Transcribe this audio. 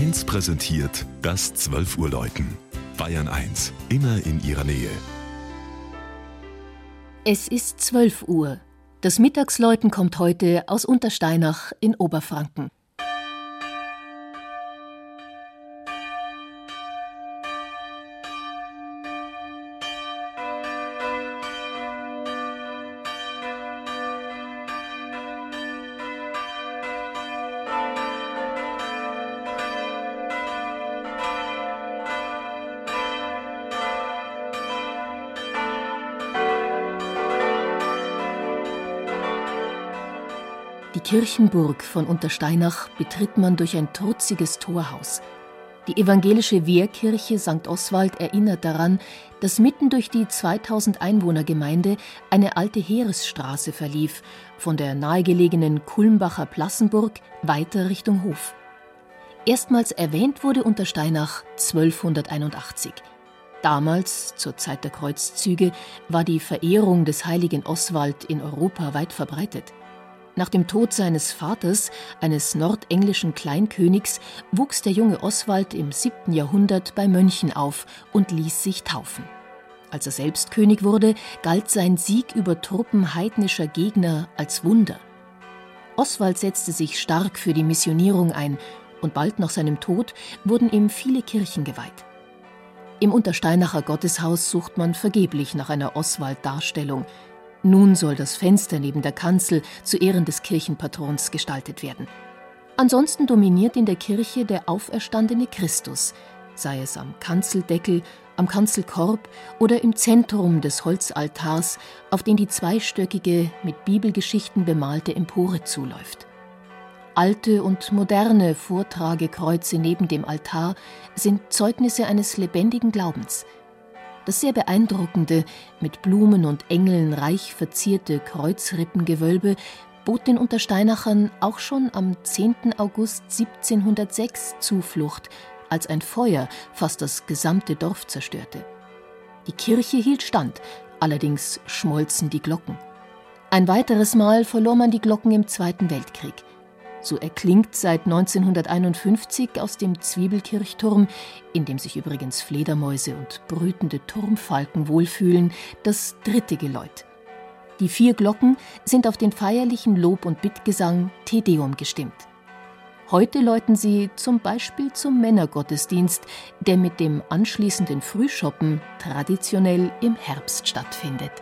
1 präsentiert das 12 Uhr Läuten. Bayern 1, immer in ihrer Nähe. Es ist 12 Uhr. Das Mittagsläuten kommt heute aus Untersteinach in Oberfranken. Die Kirchenburg von Untersteinach betritt man durch ein trutziges Torhaus. Die evangelische Wehrkirche St. Oswald erinnert daran, dass mitten durch die 2000 Einwohnergemeinde eine alte Heeresstraße verlief, von der nahegelegenen Kulmbacher Plassenburg weiter Richtung Hof. Erstmals erwähnt wurde Untersteinach 1281. Damals, zur Zeit der Kreuzzüge, war die Verehrung des heiligen Oswald in Europa weit verbreitet. Nach dem Tod seines Vaters, eines nordenglischen Kleinkönigs, wuchs der junge Oswald im 7. Jahrhundert bei Mönchen auf und ließ sich taufen. Als er selbst König wurde, galt sein Sieg über Truppen heidnischer Gegner als Wunder. Oswald setzte sich stark für die Missionierung ein und bald nach seinem Tod wurden ihm viele Kirchen geweiht. Im Untersteinacher Gotteshaus sucht man vergeblich nach einer Oswald-Darstellung, nun soll das Fenster neben der Kanzel zu Ehren des Kirchenpatrons gestaltet werden. Ansonsten dominiert in der Kirche der auferstandene Christus, sei es am Kanzeldeckel, am Kanzelkorb oder im Zentrum des Holzaltars, auf den die zweistöckige, mit Bibelgeschichten bemalte Empore zuläuft. Alte und moderne Vortragekreuze neben dem Altar sind Zeugnisse eines lebendigen Glaubens – das sehr beeindruckende, mit Blumen und Engeln reich verzierte Kreuzrippengewölbe bot den Untersteinachern auch schon am 10. August 1706 Zuflucht, als ein Feuer fast das gesamte Dorf zerstörte. Die Kirche hielt stand, allerdings schmolzen die Glocken. Ein weiteres Mal verlor man die Glocken im Zweiten Weltkrieg. So erklingt seit 1951 aus dem Zwiebelkirchturm, in dem sich übrigens Fledermäuse und brütende Turmfalken wohlfühlen, das dritte Geläut. Die vier Glocken sind auf den feierlichen Lob- und Bittgesang Te Deum gestimmt. Heute läuten sie zum Beispiel zum Männergottesdienst, der mit dem anschließenden Frühschoppen traditionell im Herbst stattfindet.